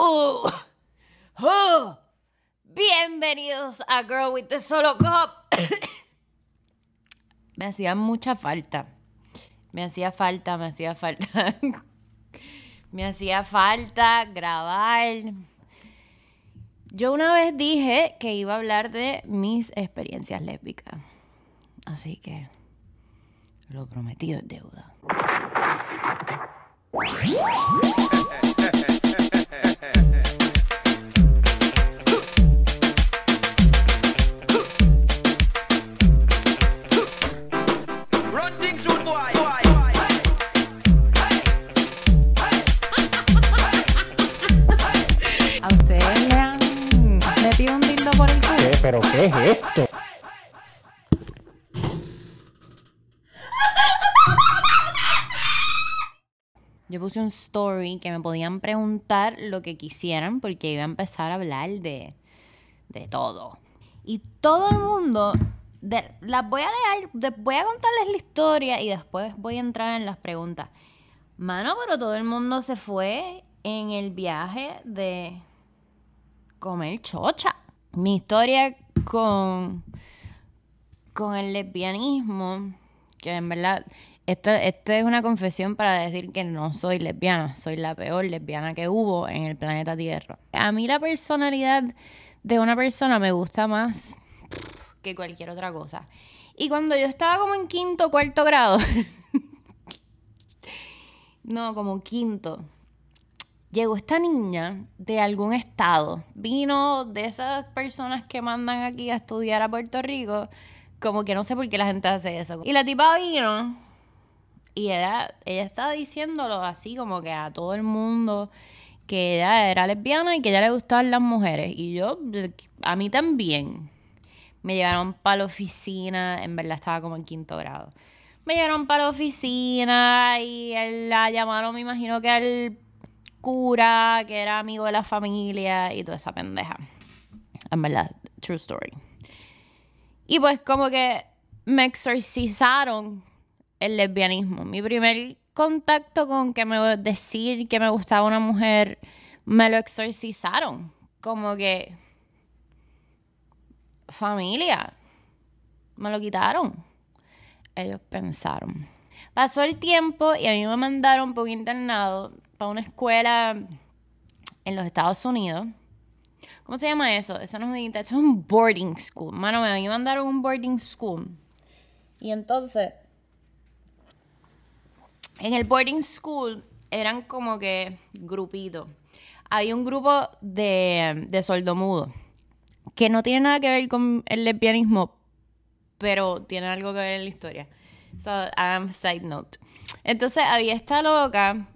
Uh, uh, bienvenidos a Girl with the Solo Cup. me hacía mucha falta. Me hacía falta, me hacía falta. me hacía falta grabar. Yo una vez dije que iba a hablar de mis experiencias lésbicas. Así que lo prometido es deuda. ¿Pero qué es esto? Yo puse un story que me podían preguntar lo que quisieran porque iba a empezar a hablar de, de todo. Y todo el mundo, de- las voy a leer, de- voy a contarles la historia y después voy a entrar en las preguntas. Mano, pero todo el mundo se fue en el viaje de comer chocha. Mi historia con, con el lesbianismo, que en verdad, esto, esto es una confesión para decir que no soy lesbiana, soy la peor lesbiana que hubo en el planeta Tierra. A mí la personalidad de una persona me gusta más que cualquier otra cosa. Y cuando yo estaba como en quinto cuarto grado, no, como quinto, llegó esta niña de algún estado. Vino de esas personas que mandan aquí a estudiar a Puerto Rico. Como que no sé por qué la gente hace eso. Y la tipa vino y era, ella estaba diciéndolo así como que a todo el mundo que ella era lesbiana y que a ella le gustaban las mujeres. Y yo, a mí también. Me llevaron para la oficina, en verdad estaba como en quinto grado. Me llevaron para la oficina y la llamaron, me imagino que al que era amigo de la familia y toda esa pendeja. En verdad, true story. Y pues como que me exorcizaron el lesbianismo. Mi primer contacto con que me decir que me gustaba una mujer, me lo exorcizaron. Como que familia, me lo quitaron. Ellos pensaron. Pasó el tiempo y a mí me mandaron por internado para una escuela en los Estados Unidos. ¿Cómo se llama eso? Eso no es un eso es un boarding school. Mano, me mandaron a un boarding school. Y entonces, en el boarding school eran como que grupitos. Había un grupo de, de sordomudos que no tiene nada que ver con el lesbianismo, pero tiene algo que ver en la historia. So, um, side note. Entonces había esta loca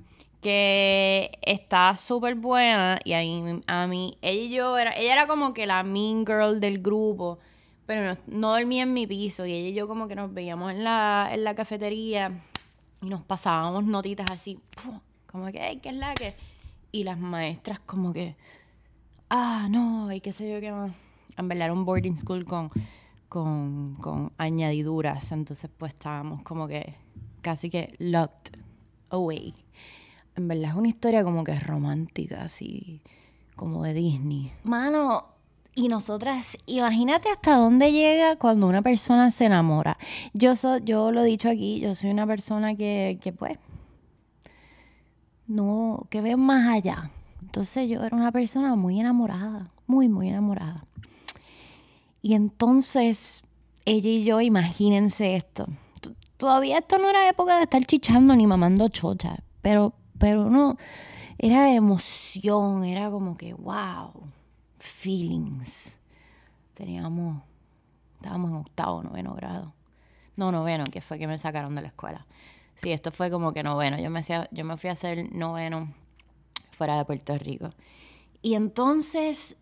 que está súper buena y a mí, a mí, ella y yo, era, ella era como que la mean girl del grupo, pero no, no dormía en mi piso y ella y yo como que nos veíamos en la, en la cafetería y nos pasábamos notitas así, como que, "Ay, ¿qué es la que? Y las maestras como que, ah, no, y qué sé yo qué más. En verdad era un boarding school con, con, con añadiduras, entonces pues estábamos como que casi que locked away. En verdad es una historia como que romántica, así como de Disney. Mano, y nosotras, imagínate hasta dónde llega cuando una persona se enamora. Yo, so, yo lo he dicho aquí, yo soy una persona que, que pues, no, que ve más allá. Entonces yo era una persona muy enamorada, muy, muy enamorada. Y entonces ella y yo, imagínense esto. Todavía esto no era época de estar chichando ni mamando chocha, pero, pero no, era emoción, era como que, wow, feelings. Teníamos, estábamos en octavo, noveno grado. No, noveno, que fue que me sacaron de la escuela. Sí, esto fue como que noveno. Yo me, hacía, yo me fui a hacer noveno fuera de Puerto Rico. Y entonces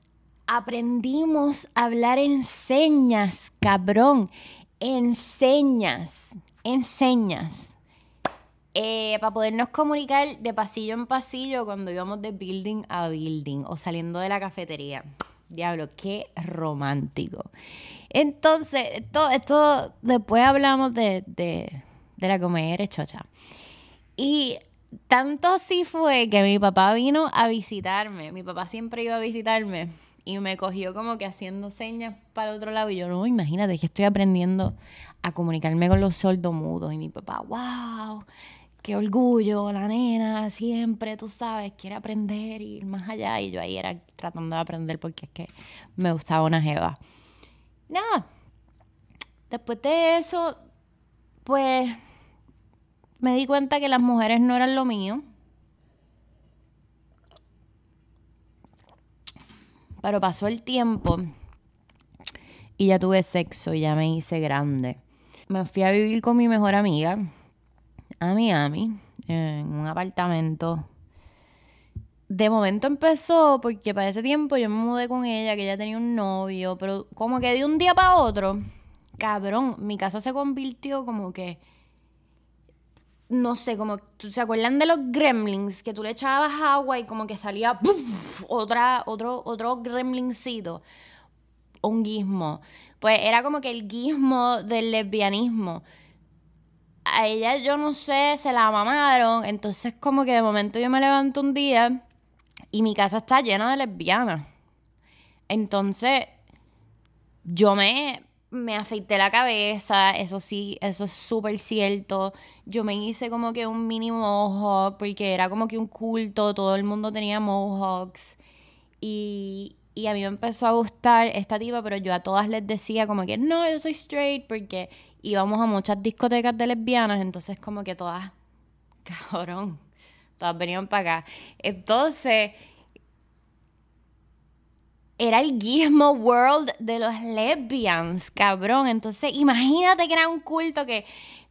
aprendimos a hablar en señas, cabrón. En señas, en señas. Eh, para podernos comunicar de pasillo en pasillo cuando íbamos de building a building o saliendo de la cafetería. Diablo, qué romántico. Entonces, esto, esto después hablamos de, de, de la comedia chocha. Y tanto sí fue que mi papá vino a visitarme. Mi papá siempre iba a visitarme y me cogió como que haciendo señas para el otro lado. Y yo, no, imagínate que estoy aprendiendo a comunicarme con los sordomudos. Y mi papá, wow, qué orgullo, la nena siempre, tú sabes, quiere aprender ir más allá. Y yo ahí era tratando de aprender porque es que me gustaba una jeva. Nada, después de eso, pues me di cuenta que las mujeres no eran lo mío. Pero pasó el tiempo y ya tuve sexo ya me hice grande. Me fui a vivir con mi mejor amiga a Miami, en un apartamento. De momento empezó porque para ese tiempo yo me mudé con ella, que ella tenía un novio, pero como que de un día para otro, cabrón, mi casa se convirtió como que no sé, como, ¿se acuerdan de los gremlins? Que tú le echabas agua y como que salía otra, otro, otro gremlincito. Un guismo. Pues era como que el guismo del lesbianismo. A ella, yo no sé, se la mamaron. Entonces, como que de momento yo me levanto un día y mi casa está llena de lesbianas. Entonces, yo me me afeité la cabeza, eso sí, eso es súper cierto. Yo me hice como que un mini mohawk porque era como que un culto, todo el mundo tenía mohawks. Y, y a mí me empezó a gustar esta tipa, pero yo a todas les decía como que no, yo soy straight porque íbamos a muchas discotecas de lesbianas, entonces como que todas, cabrón, todas venían para acá. Entonces era el Gizmo World de los lesbians, cabrón. Entonces, imagínate que era un culto que,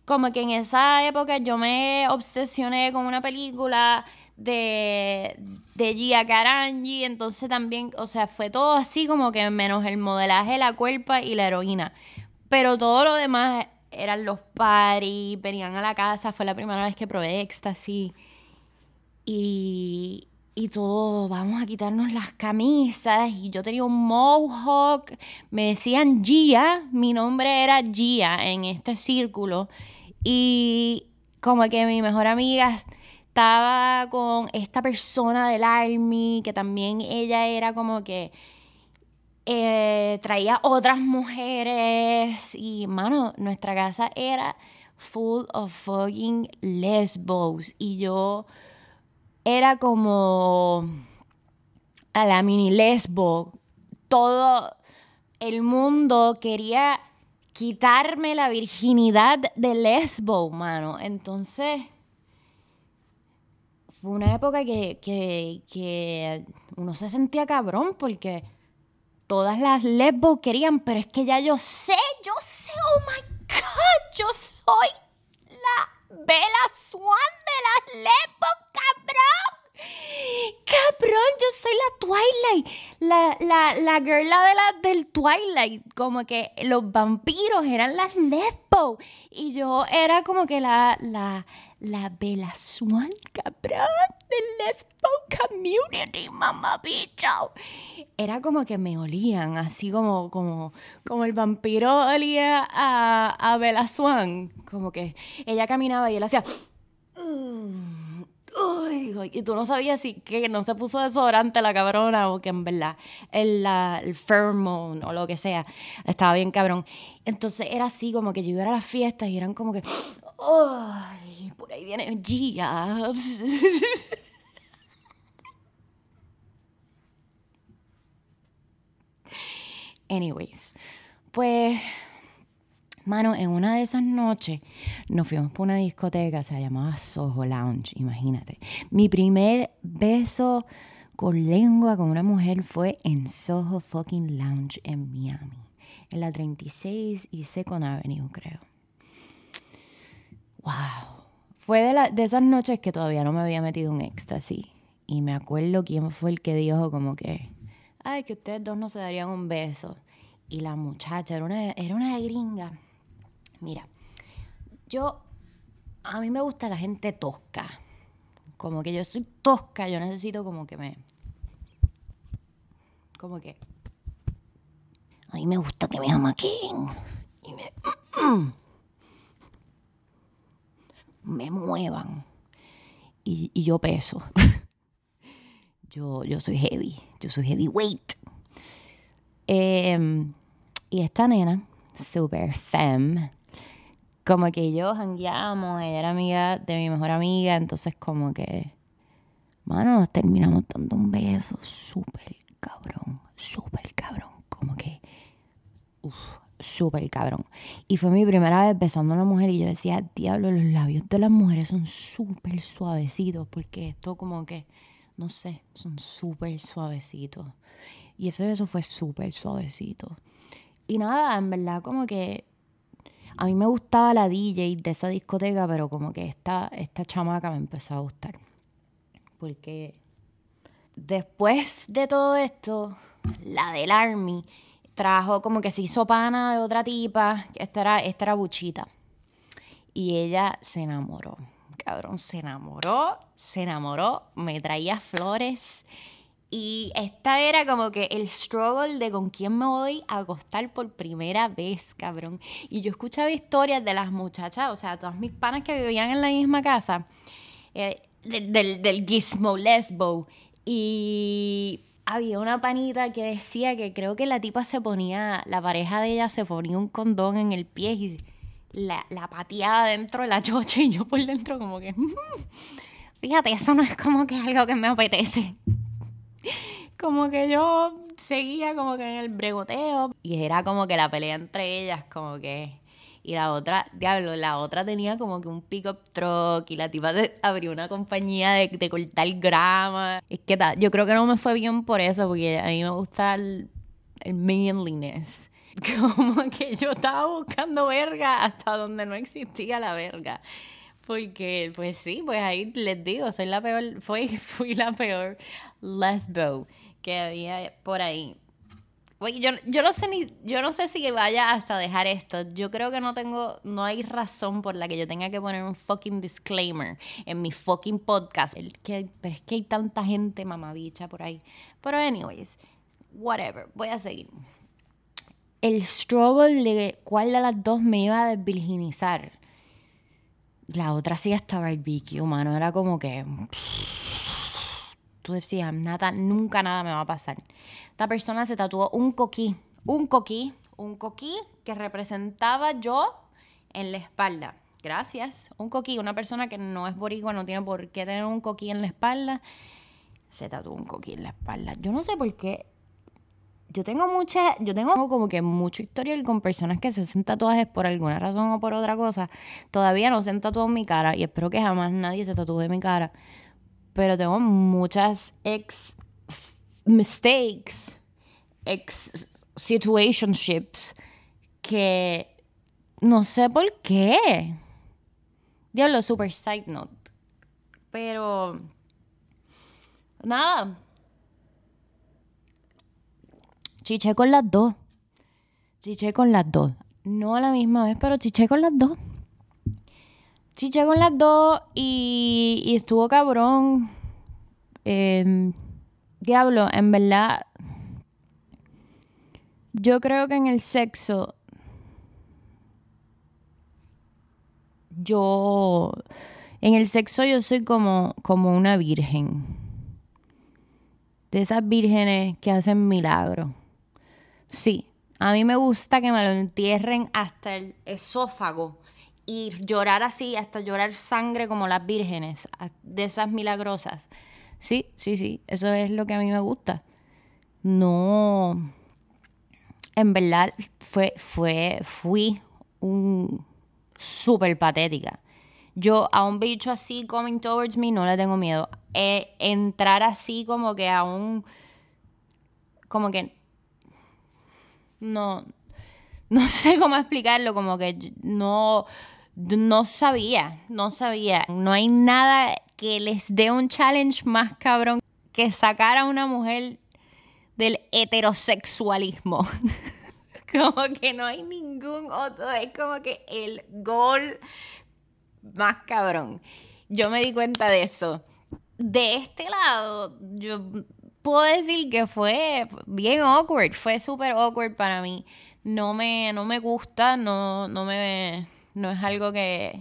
como que en esa época yo me obsesioné con una película de, de Gia Carangi, entonces también, o sea, fue todo así como que menos el modelaje, la cuerpa y la heroína. Pero todo lo demás eran los paris, venían a la casa, fue la primera vez que probé éxtasis. Y, y todo, vamos a quitarnos las camisas. Y yo tenía un mohawk, me decían Gia, mi nombre era Gia en este círculo. Y como que mi mejor amiga estaba con esta persona del Army, que también ella era como que eh, traía otras mujeres. Y, mano, nuestra casa era full of fucking lesbos. Y yo era como a la mini lesbo. Todo el mundo quería quitarme la virginidad de lesbo, mano. Entonces, fue una época que, que, uno se sentía cabrón porque todas las lesbos querían, pero es que ya yo sé, yo sé, oh my god, yo soy la Bella Swan de las lesbos, cabrón. Cabrón, yo soy la Twilight, la, la, la girla de la, del Twilight. Como que los vampiros eran las lesbos. Y yo era como que la, la, la Swan, cabrón, del lesbo community, mamá bicho era como que me olían, así como, como, como el vampiro olía a, a Bella Swan. Como que ella caminaba y él hacía. Mm, y tú no sabías si que no se puso desodorante la cabrona o que en verdad el, la, el pheromone o lo que sea estaba bien cabrón. Entonces era así como que yo iba a las fiestas y eran como que. ¡Ay! Por ahí viene Gia. Anyways, pues, mano, en una de esas noches nos fuimos por una discoteca, se llamaba Soho Lounge, imagínate. Mi primer beso con lengua con una mujer fue en Soho fucking Lounge en Miami, en la 36 y Second Avenue, creo. Wow. Fue de, la, de esas noches que todavía no me había metido un éxtasis. Y me acuerdo quién fue el que dijo como que ay, que ustedes dos no se darían un beso. Y la muchacha era una, era una gringa. Mira, yo, a mí me gusta la gente tosca. Como que yo soy tosca, yo necesito como que me... Como que... A mí me gusta que me amaquen y me... me muevan. y, yo peso. yo, yo soy heavy, yo soy heavyweight. Eh, y esta nena, super femme, como que yo jangueamos, ella era amiga de mi mejor amiga, entonces como que, mano, nos terminamos dando un beso súper cabrón, súper cabrón, como que, uff, súper cabrón. Y fue mi primera vez besando a una mujer y yo decía, diablo, los labios de las mujeres son súper suavecitos, porque esto como que, no sé, son súper suavecitos. Y ese beso fue súper suavecito. Y nada, en verdad como que a mí me gustaba la DJ de esa discoteca, pero como que esta, esta chamaca me empezó a gustar. Porque después de todo esto, la del Army trajo como que se hizo pana de otra tipa, esta era, esta Buchita. Y ella se enamoró, cabrón, se enamoró, se enamoró, me traía flores y esta era como que el struggle de con quién me voy a acostar por primera vez, cabrón. Y yo escuchaba historias de las muchachas, o sea, todas mis panas que vivían en la misma casa, eh, del, del gizmo lesbo. Y había una panita que decía que creo que la tipa se ponía, la pareja de ella se ponía un condón en el pie y la, la pateaba dentro de la chocha y yo por dentro como que, mm, fíjate, eso no es como que algo que me apetece. Como que yo seguía como que en el bregoteo y era como que la pelea entre ellas como que y la otra, diablo, la otra tenía como que un pick-up truck y la tipa abrió una compañía de, de cortar grama. Es que tal, yo creo que no me fue bien por eso, porque a mí me gusta el, el manliness. Como que yo estaba buscando verga hasta donde no existía la verga. Porque, pues sí, pues ahí les digo, soy la peor, fui, fui la peor lesbo que había por ahí. Yo, yo no sé ni, yo no sé si vaya hasta dejar esto. Yo creo que no tengo, no hay razón por la que yo tenga que poner un fucking disclaimer en mi fucking podcast. El que, pero es que hay tanta gente mamabicha por ahí. Pero anyways, whatever, voy a seguir. El struggle de cuál de las dos me iba a desvirginizar la otra sí estaba el Vicky, humano. Era como que. Tú decías, nada, nunca nada me va a pasar. Esta persona se tatuó un coquí. Un coquí. Un coquí que representaba yo en la espalda. Gracias. Un coquí. Una persona que no es boricua, no tiene por qué tener un coquí en la espalda. Se tatuó un coquí en la espalda. Yo no sé por qué yo tengo mucha, yo tengo como que mucho historial con personas que se hacen tatuajes por alguna razón o por otra cosa. Todavía no se han tatuado en mi cara y espero que jamás nadie se tatúe en mi cara. Pero tengo muchas ex mistakes, ex situationships que no sé por qué. Diablo, super side note. Pero nada, Chiché con las dos. Chiché con las dos. No a la misma vez, pero chiché con las dos. Chiché con las dos y, estuvo cabrón. Eh, diablo, en verdad. Yo creo que en el sexo. Yo. En el sexo yo soy como, como una virgen. De esas vírgenes que hacen milagros. Sí, a mí me gusta que me lo entierren hasta el esófago y llorar así, hasta llorar sangre como las vírgenes, de esas milagrosas. Sí, sí, sí, eso es lo que a mí me gusta. No, en verdad fue, fue, fui un súper patética. Yo a un bicho así coming towards me no le tengo miedo. Eh, entrar así como que a un, como que no, no sé cómo explicarlo, como que no, no sabía, no sabía. No hay nada que les dé un challenge más cabrón que sacar a una mujer del heterosexualismo. como que no hay ningún otro, es como que el gol más cabrón. Yo me di cuenta de eso. De este lado, yo puedo decir que fue bien awkward, fue súper awkward para mí. No me, no me gusta, no, no me, no es algo que,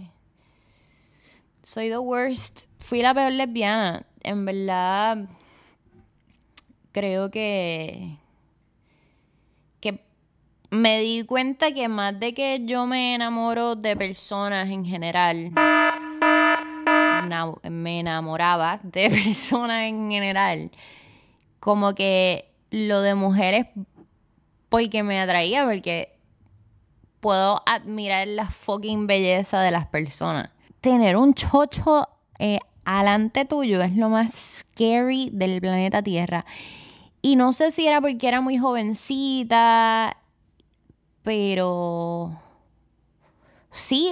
soy the worst. Fui la peor lesbiana. En verdad, creo que. que me di cuenta que más de que yo me enamoro de personas en general. me enamoraba de personas en general. Como que lo de mujeres porque me atraía, porque puedo admirar la fucking belleza de las personas. Tener un chocho eh, alante tuyo es lo más scary del planeta Tierra. Y no sé si era porque era muy jovencita, pero... Sí,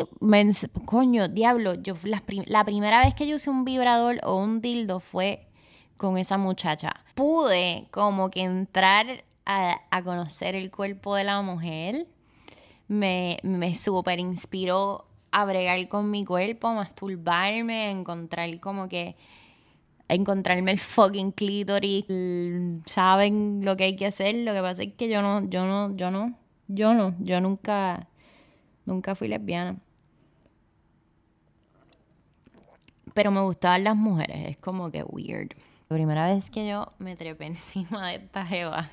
coño, diablo, yo la, la primera vez que yo usé un vibrador o un dildo fue con esa muchacha. Pude como que entrar a, conocer el cuerpo de la mujer. Me, me súper inspiró a bregar con mi cuerpo, masturbarme, encontrar como que encontrarme el fucking clítoris, saben lo que hay que hacer, lo que pasa es que yo no, yo no, yo no, yo no, yo nunca, nunca fui lesbiana. Pero me gustaban las mujeres, es como que weird. La primera vez que yo me trepé encima de esta jeva,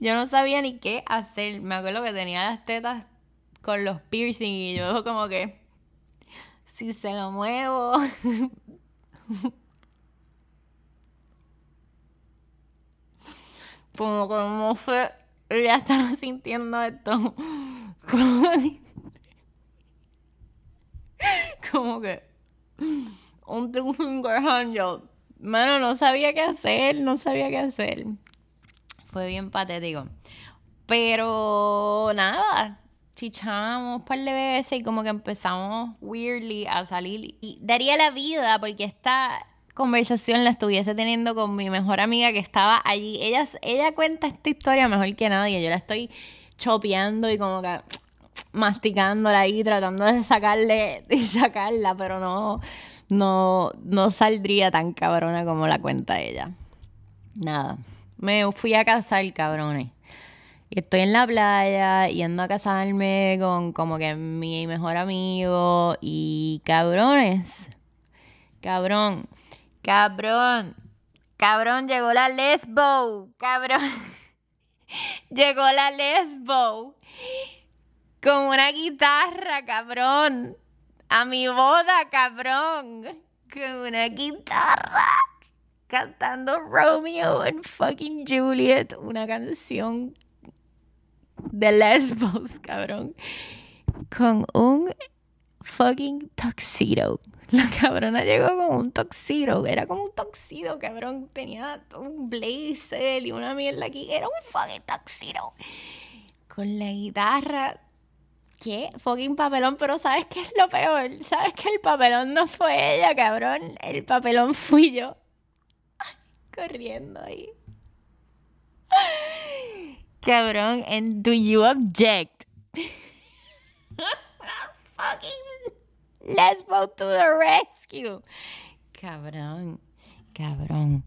yo no sabía ni qué hacer. Me acuerdo que tenía las tetas con los piercing y yo como que si se lo muevo. Como no sé ya estaba sintiendo esto. Como que un finger handle mano no sabía qué hacer no sabía qué hacer fue bien patético. Pero nada, chichamos un par de veces y como que empezamos weirdly a salir. Y daría la vida porque esta conversación la estuviese teniendo con mi mejor amiga que estaba allí. Ella, ella cuenta esta historia mejor que nadie. Yo la estoy chopeando y como que masticándola ahí, tratando de sacarle y sacarla, pero no, no, no saldría tan cabrona como la cuenta ella. Nada. Me fui a casar, cabrones. Estoy en la playa yendo a casarme con como que mi mejor amigo y cabrones. Cabrón. Cabrón. Cabrón, llegó la lesbo. Cabrón. llegó la lesbo. Con una guitarra, cabrón. A mi boda, cabrón. Con una guitarra cantando Romeo and fucking Juliet, una canción de lesbos, cabrón, con un fucking tuxedo. La cabrona llegó con un tuxedo, era como un tuxedo, cabrón, tenía un blazer y una mierda aquí, era un fucking tuxedo. Con la guitarra ¿Qué? Fucking papelón, pero ¿sabes qué es lo peor? ¿Sabes que el papelón no fue ella, cabrón? El papelón fui yo corriendo ahí. Cabrón, and do you object? Fucking lesbo to the rescue. Cabrón, cabrón.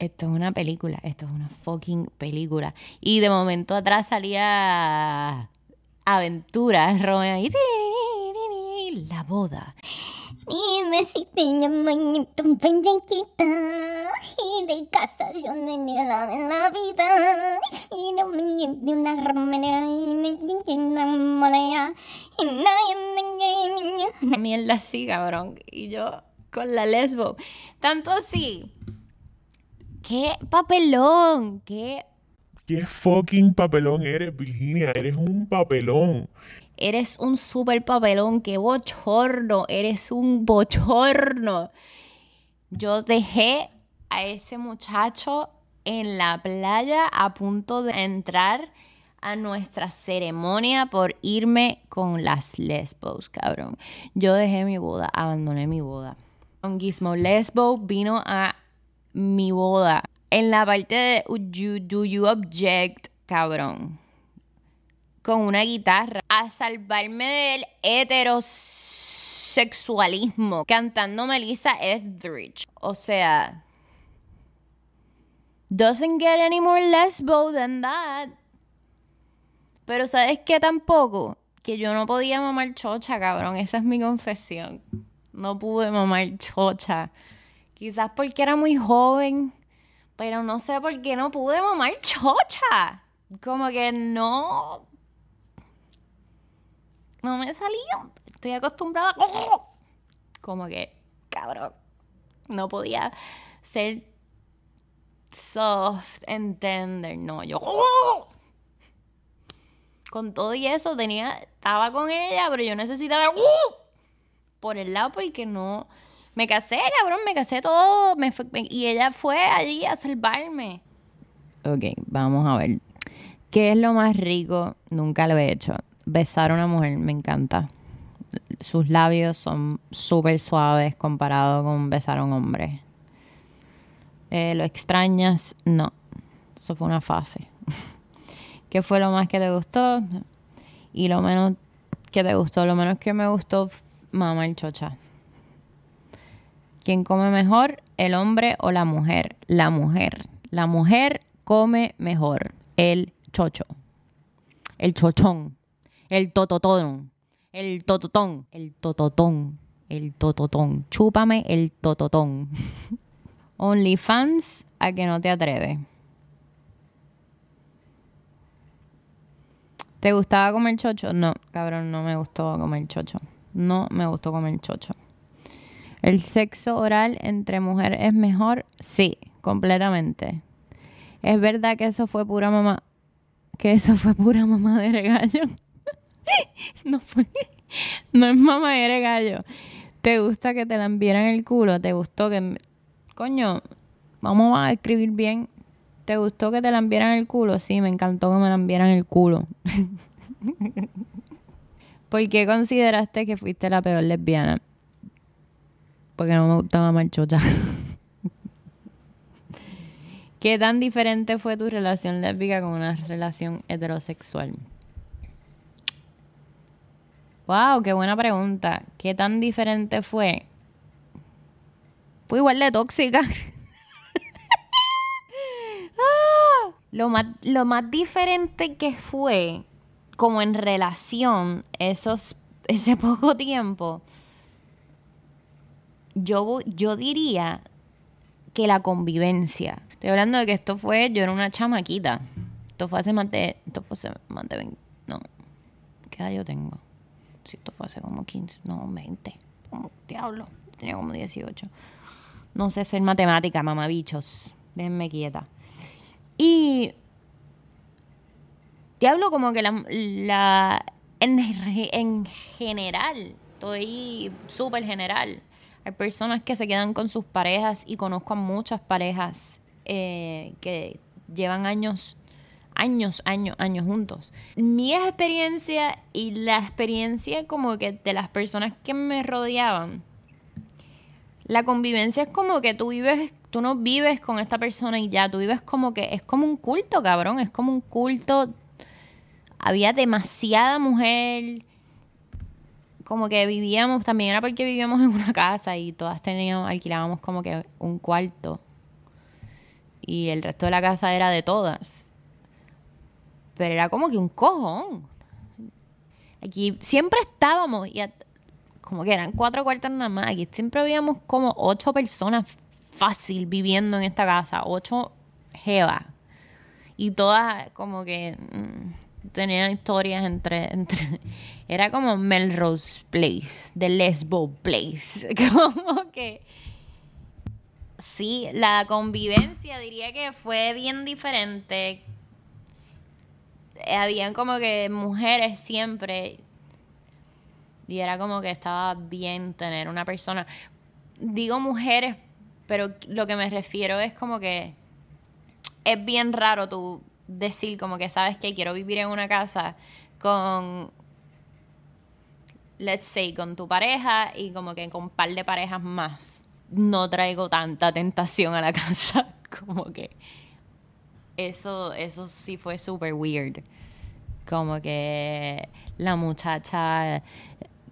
Esto es una película, esto es una fucking película. Y de momento atrás salía Aventuras, Romeo y la boda. Dime si te llaman tu pendequita y de casa yo no de la vida. Y no me de una ramera y una y mierda así cabrón. Y yo con la lesbo. Tanto así qué papelón qué qué fucking papelón eres Virginia eres un papelón Eres un super papelón, qué bochorno, eres un bochorno. Yo dejé a ese muchacho en la playa a punto de entrar a nuestra ceremonia por irme con las lesbos, cabrón. Yo dejé mi boda, abandoné mi boda. Con Gizmo Lesbo vino a mi boda. En la parte de Do You Object, cabrón con una guitarra a salvarme del heterosexualismo cantando Melissa Etheridge. O sea, doesn't get any more lesbo than that. Pero ¿sabes qué tampoco? que yo no podía mamar chocha, cabrón. Esa es mi confesión. No pude mamar chocha. Quizás porque era muy joven, pero no sé por qué no pude mamar chocha. Como que no. No me salía. Estoy acostumbrada. Como que, cabrón. No podía ser soft and tender. No, yo. Con todo y eso tenía. Estaba con ella, pero yo necesitaba. Por el lado porque no. Me casé, cabrón, me casé todo. Me y ella fue allí a salvarme. Ok, vamos a ver. ¿Qué es lo más rico? Nunca lo he hecho. Besar a una mujer, me encanta. Sus labios son súper suaves comparado con besar a un hombre. Eh, ¿Lo extrañas? No. Eso fue una fase. ¿Qué fue lo más que te gustó? Y lo menos que te gustó. Lo menos que me gustó, mamá el chocha. ¿Quién come mejor? ¿El hombre o la mujer? La mujer. La mujer come mejor. El chocho. El chochón. El tototón. El tototón. El tototón. El tototón. Chúpame el tototón. OnlyFans a que no te atreves. ¿Te gustaba comer chocho? No, cabrón, no me gustó comer chocho. No me gustó comer chocho. ¿El sexo oral entre mujeres es mejor? Sí, completamente. ¿Es verdad que eso fue pura mamá? Que eso fue pura mamá de gallo. no fue. No es mamá de gallo. ¿Te gusta que te la envieran el culo? ¿Te gustó que coño, vamos a escribir bien. ¿Te gustó que te la enviaran el culo? Sí, me encantó que me la enviaran el culo. ¿Por qué consideraste que fuiste la peor lesbiana? Porque no me gustaba marchocha. ¿Qué tan diferente fue tu relación lésbica con una relación heterosexual? Wow, qué buena pregunta. ¿Qué tan diferente fue? fue igual de tóxica. Ah, lo, más, lo más diferente que fue, como en relación, esos, ese poco tiempo, yo, yo diría que la convivencia. Estoy hablando de que esto fue, yo era una chamaquita. Esto fue hace más de, esto fue hace más de 20, no, ¿qué edad yo tengo? Si esto fue hace como 15, no, 20, como diablo, tenía como 18. No sé ser matemática, mamabichos. Déjenme quieta. Y. Te hablo como que la. la en, en general. Estoy súper general. Hay personas que se quedan con sus parejas y conozco a muchas parejas eh, que llevan años, años, años, años juntos. Mi experiencia y la experiencia como que de las personas que me rodeaban la convivencia es como que tú vives, tú no vives con esta persona y ya, tú vives como que es como un culto, cabrón, es como un culto. Había demasiada mujer, como que vivíamos, también era porque vivíamos en una casa y todas teníamos, alquilábamos como que un cuarto. Y el resto de la casa era de todas. Pero era como que un cojón. Aquí siempre estábamos y como que eran cuatro cuartos nada más. Aquí siempre habíamos como ocho personas fácil viviendo en esta casa, ocho jeva. Y todas como que mm, tenían historias entre, entre... Era como Melrose Place, The Lesbo Place. Como que... Sí, la convivencia diría que fue bien diferente. Habían como que mujeres siempre y era como que estaba bien tener una persona. Digo mujeres, pero lo que me refiero es como que es bien raro tú decir como que sabes que quiero vivir en una casa con let's say con tu pareja y como que con un par de parejas más no traigo tanta tentación a la casa como que eso eso sí fue super weird como que la muchacha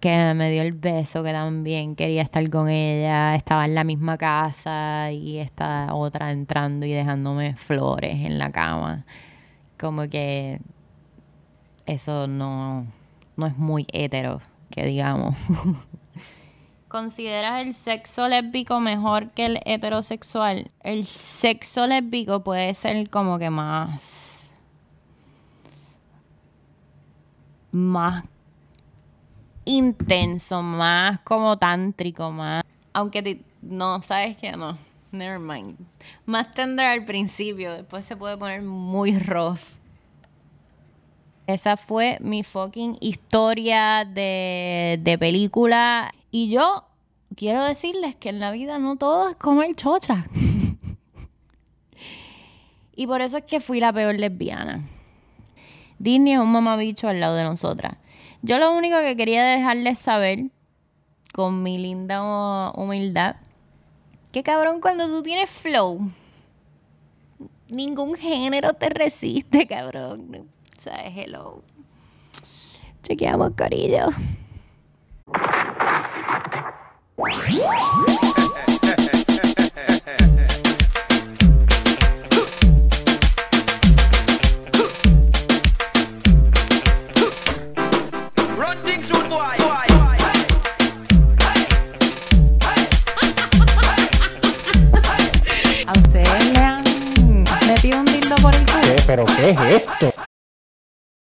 que me dio el beso, que también quería estar con ella, estaba en la misma casa y esta otra entrando y dejándome flores en la cama. Como que eso no, no es muy hetero, que digamos. ¿Consideras el sexo lésbico mejor que el heterosexual? El sexo lésbico puede ser como que más. más intenso, más como tántrico, más. Aunque no, sabes que no. Never mind. Más tender al principio, después se puede poner muy rough. Esa fue mi fucking historia de, de película. Y yo quiero decirles que en la vida no todo es comer chocha. y por eso es que fui la peor lesbiana. Disney es un mamabicho al lado de nosotras. Yo lo único que quería dejarles saber, con mi linda humildad, que cabrón, cuando tú tienes flow, ningún género te resiste, cabrón. O sea, hello. Chequeamos, corillo. ¿A ustedes le han metido un dildo por el culo? ¿Pero qué es esto?